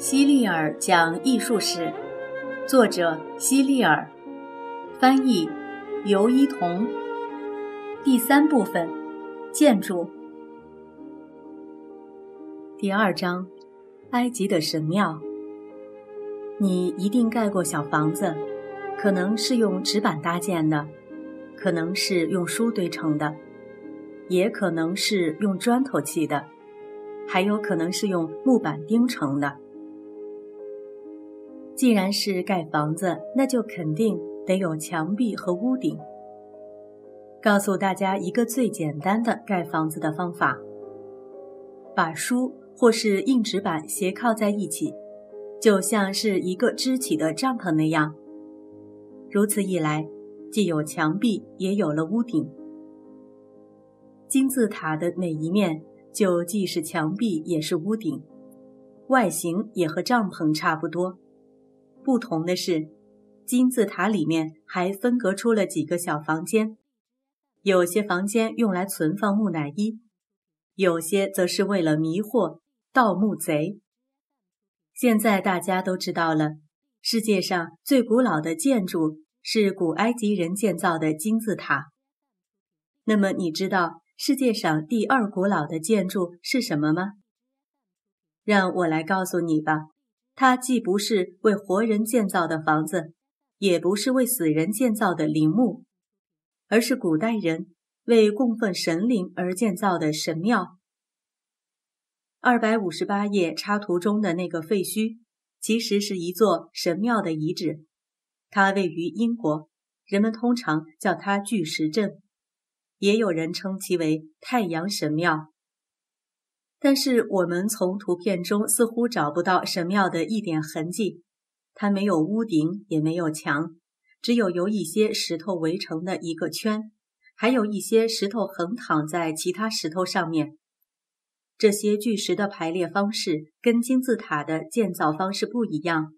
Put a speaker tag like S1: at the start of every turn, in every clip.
S1: 希利尔讲艺术史，作者希利尔，翻译尤一彤。第三部分，建筑。第二章，埃及的神庙。你一定盖过小房子，可能是用纸板搭建的，可能是用书堆成的，也可能是用砖头砌的，还有可能是用木板钉成的。既然是盖房子，那就肯定得有墙壁和屋顶。告诉大家一个最简单的盖房子的方法：把书或是硬纸板斜靠在一起，就像是一个支起的帐篷那样。如此一来，既有墙壁，也有了屋顶。金字塔的每一面就既是墙壁，也是屋顶，外形也和帐篷差不多。不同的是，金字塔里面还分隔出了几个小房间，有些房间用来存放木乃伊，有些则是为了迷惑盗墓贼。现在大家都知道了，世界上最古老的建筑是古埃及人建造的金字塔。那么，你知道世界上第二古老的建筑是什么吗？让我来告诉你吧。它既不是为活人建造的房子，也不是为死人建造的陵墓，而是古代人为供奉神灵而建造的神庙。二百五十八页插图中的那个废墟，其实是一座神庙的遗址，它位于英国，人们通常叫它巨石阵，也有人称其为太阳神庙。但是我们从图片中似乎找不到神庙的一点痕迹，它没有屋顶，也没有墙，只有由一些石头围成的一个圈，还有一些石头横躺在其他石头上面。这些巨石的排列方式跟金字塔的建造方式不一样，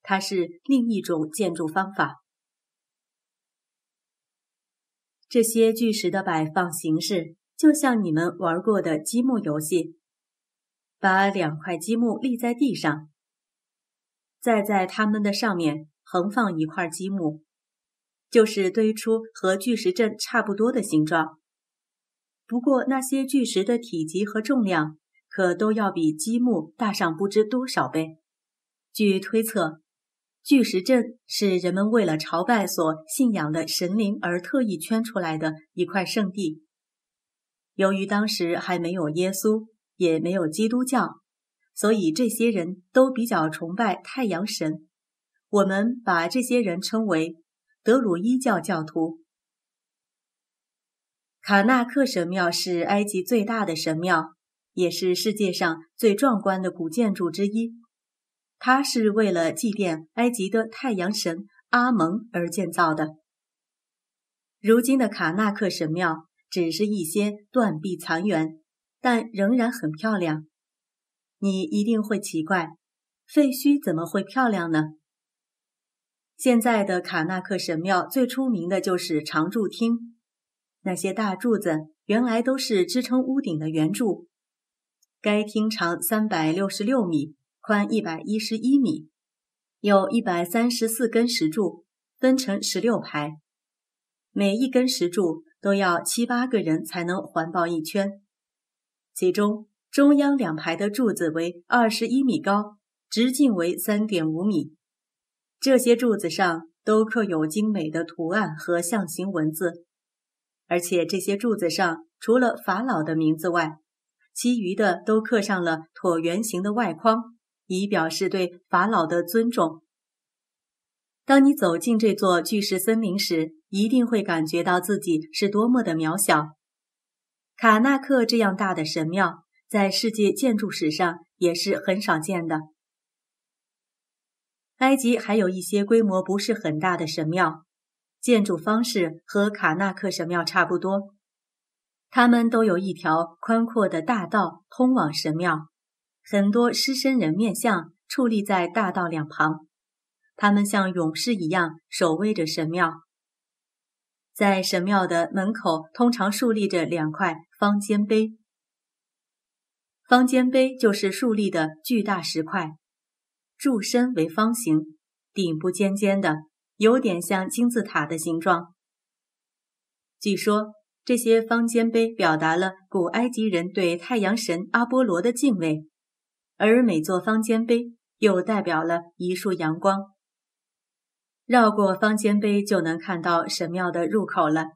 S1: 它是另一种建筑方法。这些巨石的摆放形式。就像你们玩过的积木游戏，把两块积木立在地上，再在它们的上面横放一块积木，就是堆出和巨石阵差不多的形状。不过那些巨石的体积和重量可都要比积木大上不知多少倍。据推测，巨石阵是人们为了朝拜所信仰的神灵而特意圈出来的一块圣地。由于当时还没有耶稣，也没有基督教，所以这些人都比较崇拜太阳神。我们把这些人称为德鲁伊教教徒。卡纳克神庙是埃及最大的神庙，也是世界上最壮观的古建筑之一。它是为了祭奠埃及的太阳神阿蒙而建造的。如今的卡纳克神庙。只是一些断壁残垣，但仍然很漂亮。你一定会奇怪，废墟怎么会漂亮呢？现在的卡纳克神庙最出名的就是长柱厅，那些大柱子原来都是支撑屋顶的圆柱。该厅长三百六十六米，宽一百一十一米，有一百三十四根石柱，分成十六排，每一根石柱。都要七八个人才能环抱一圈，其中中央两排的柱子为二十一米高，直径为三点五米。这些柱子上都刻有精美的图案和象形文字，而且这些柱子上除了法老的名字外，其余的都刻上了椭圆形的外框，以表示对法老的尊重。当你走进这座巨石森林时，一定会感觉到自己是多么的渺小。卡纳克这样大的神庙，在世界建筑史上也是很少见的。埃及还有一些规模不是很大的神庙，建筑方式和卡纳克神庙差不多。它们都有一条宽阔的大道通往神庙，很多狮身人面像矗立在大道两旁。他们像勇士一样守卫着神庙，在神庙的门口通常竖立着两块方尖碑。方尖碑就是竖立的巨大石块，柱身为方形，顶部尖尖的，有点像金字塔的形状。据说这些方尖碑表达了古埃及人对太阳神阿波罗的敬畏，而每座方尖碑又代表了一束阳光。绕过方尖碑就能看到神庙的入口了。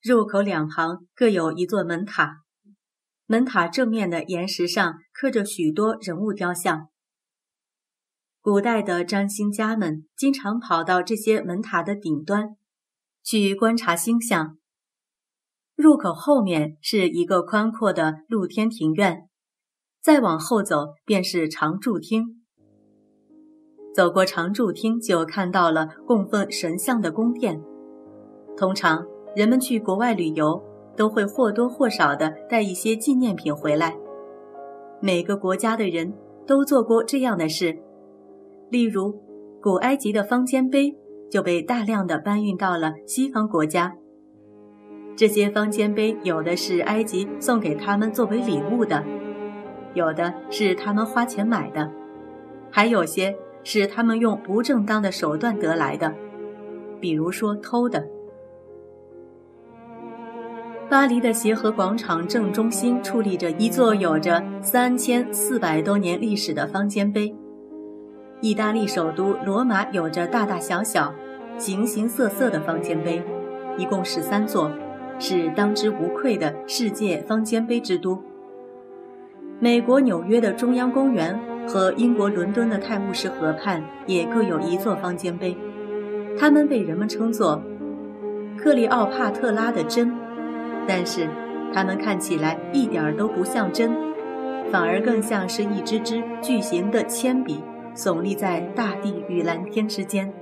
S1: 入口两旁各有一座门塔，门塔正面的岩石上刻着许多人物雕像。古代的占星家们经常跑到这些门塔的顶端去观察星象。入口后面是一个宽阔的露天庭院，再往后走便是常住厅。走过常住厅，就看到了供奉神像的宫殿。通常。人们去国外旅游，都会或多或少的带一些纪念品回来。每个国家的人都做过这样的事，例如，古埃及的方尖碑就被大量的搬运到了西方国家。这些方尖碑有的是埃及送给他们作为礼物的，有的是他们花钱买的，还有些是他们用不正当的手段得来的，比如说偷的。巴黎的协和广场正中心矗立着一座有着三千四百多年历史的方尖碑。意大利首都罗马有着大大小小、形形色色的方尖碑，一共十三座，是当之无愧的世界方尖碑之都。美国纽约的中央公园和英国伦敦的泰晤士河畔也各有一座方尖碑，它们被人们称作克里奥帕特拉的针。但是，它们看起来一点儿都不像针，反而更像是一支支巨型的铅笔，耸立在大地与蓝天之间。